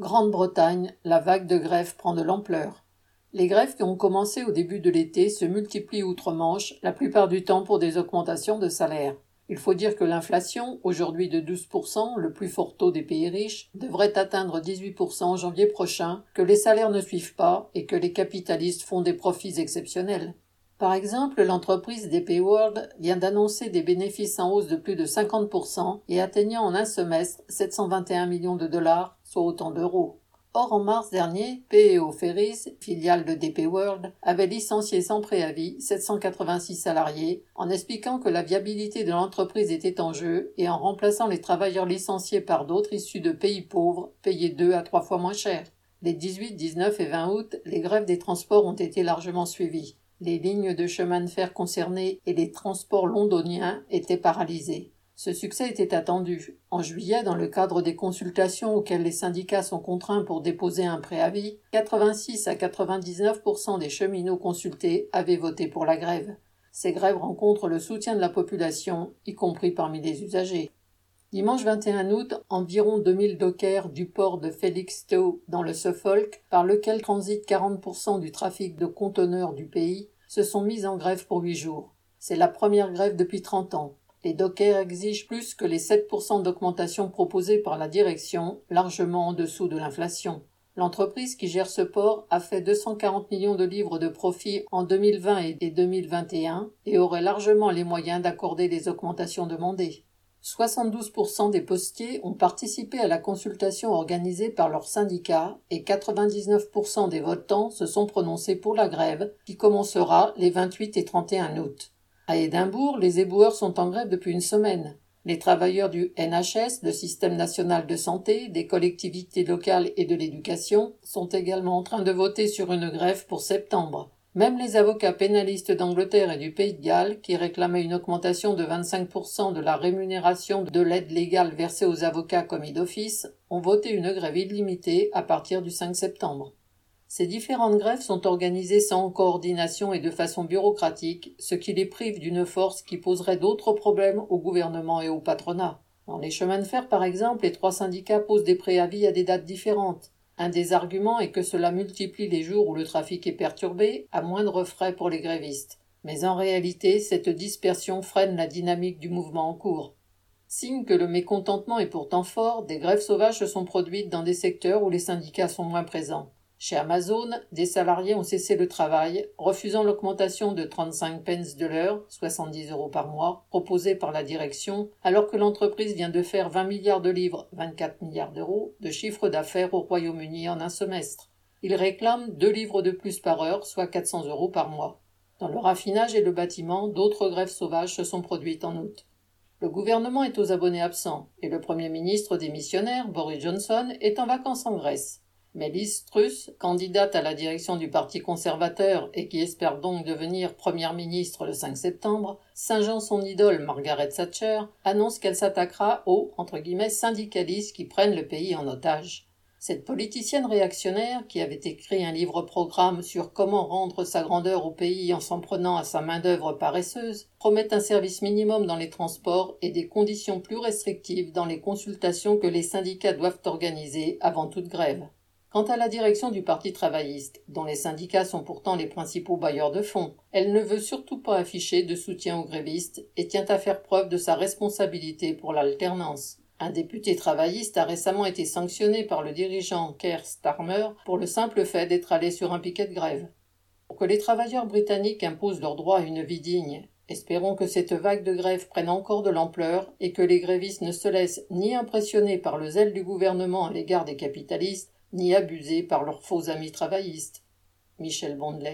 Grande-Bretagne, la vague de grèves prend de l'ampleur. Les grèves qui ont commencé au début de l'été se multiplient outre-Manche, la plupart du temps pour des augmentations de salaire. Il faut dire que l'inflation, aujourd'hui de 12%, le plus fort taux des pays riches, devrait atteindre 18% en janvier prochain, que les salaires ne suivent pas et que les capitalistes font des profits exceptionnels. Par exemple, l'entreprise DP World vient d'annoncer des bénéfices en hausse de plus de 50% et atteignant en un semestre 721 millions de dollars, soit autant d'euros. Or, en mars dernier, PEO Ferries, filiale de DP World, avait licencié sans préavis 786 salariés en expliquant que la viabilité de l'entreprise était en jeu et en remplaçant les travailleurs licenciés par d'autres issus de pays pauvres, payés deux à trois fois moins cher. Les 18, 19 et 20 août, les grèves des transports ont été largement suivies. Les lignes de chemin de fer concernées et les transports londoniens étaient paralysés. Ce succès était attendu. En juillet, dans le cadre des consultations auxquelles les syndicats sont contraints pour déposer un préavis, 86 à 99% des cheminots consultés avaient voté pour la grève. Ces grèves rencontrent le soutien de la population, y compris parmi les usagers. Dimanche 21 août, environ 2000 dockers du port de Felixstowe dans le Suffolk, par lequel transite 40% du trafic de conteneurs du pays, se sont mis en grève pour huit jours. C'est la première grève depuis 30 ans. Les dockers exigent plus que les 7% d'augmentation proposés par la direction, largement en dessous de l'inflation. L'entreprise qui gère ce port a fait 240 millions de livres de profit en 2020 et 2021 et aurait largement les moyens d'accorder les augmentations demandées. 72% des postiers ont participé à la consultation organisée par leur syndicat et 99% des votants se sont prononcés pour la grève qui commencera les 28 et 31 août. À Édimbourg, les éboueurs sont en grève depuis une semaine. Les travailleurs du NHS, le système national de santé, des collectivités locales et de l'éducation sont également en train de voter sur une grève pour septembre. Même les avocats pénalistes d'Angleterre et du Pays de Galles, qui réclamaient une augmentation de 25% de la rémunération de l'aide légale versée aux avocats commis d'office, ont voté une grève illimitée à partir du 5 septembre. Ces différentes grèves sont organisées sans coordination et de façon bureaucratique, ce qui les prive d'une force qui poserait d'autres problèmes au gouvernement et au patronat. Dans les chemins de fer, par exemple, les trois syndicats posent des préavis à des dates différentes. Un des arguments est que cela multiplie les jours où le trafic est perturbé, à moindre frais pour les grévistes. Mais en réalité, cette dispersion freine la dynamique du mouvement en cours. Signe que le mécontentement est pourtant fort, des grèves sauvages se sont produites dans des secteurs où les syndicats sont moins présents. Chez Amazon, des salariés ont cessé le travail, refusant l'augmentation de 35 pence de l'heure, 70 euros par mois, proposée par la direction, alors que l'entreprise vient de faire 20 milliards de livres, 24 milliards d'euros, de chiffre d'affaires au Royaume-Uni en un semestre. Ils réclament deux livres de plus par heure, soit 400 euros par mois. Dans le raffinage et le bâtiment, d'autres grèves sauvages se sont produites en août. Le gouvernement est aux abonnés absents, et le premier ministre démissionnaire, Boris Johnson, est en vacances en Grèce. Mais Liz Truss, candidate à la direction du Parti conservateur et qui espère donc devenir première ministre le 5 septembre, singeant son idole Margaret Thatcher, annonce qu'elle s'attaquera aux syndicalistes qui prennent le pays en otage. Cette politicienne réactionnaire, qui avait écrit un livre-programme sur comment rendre sa grandeur au pays en s'en prenant à sa main-d'œuvre paresseuse, promet un service minimum dans les transports et des conditions plus restrictives dans les consultations que les syndicats doivent organiser avant toute grève. Quant à la direction du Parti travailliste, dont les syndicats sont pourtant les principaux bailleurs de fonds, elle ne veut surtout pas afficher de soutien aux grévistes et tient à faire preuve de sa responsabilité pour l'alternance. Un député travailliste a récemment été sanctionné par le dirigeant Keir Starmer pour le simple fait d'être allé sur un piquet de grève. Pour que les travailleurs britanniques imposent leur droit à une vie digne, espérons que cette vague de grève prenne encore de l'ampleur et que les grévistes ne se laissent ni impressionner par le zèle du gouvernement à l'égard des capitalistes, ni abusés par leurs faux amis travaillistes. Michel Bondelet.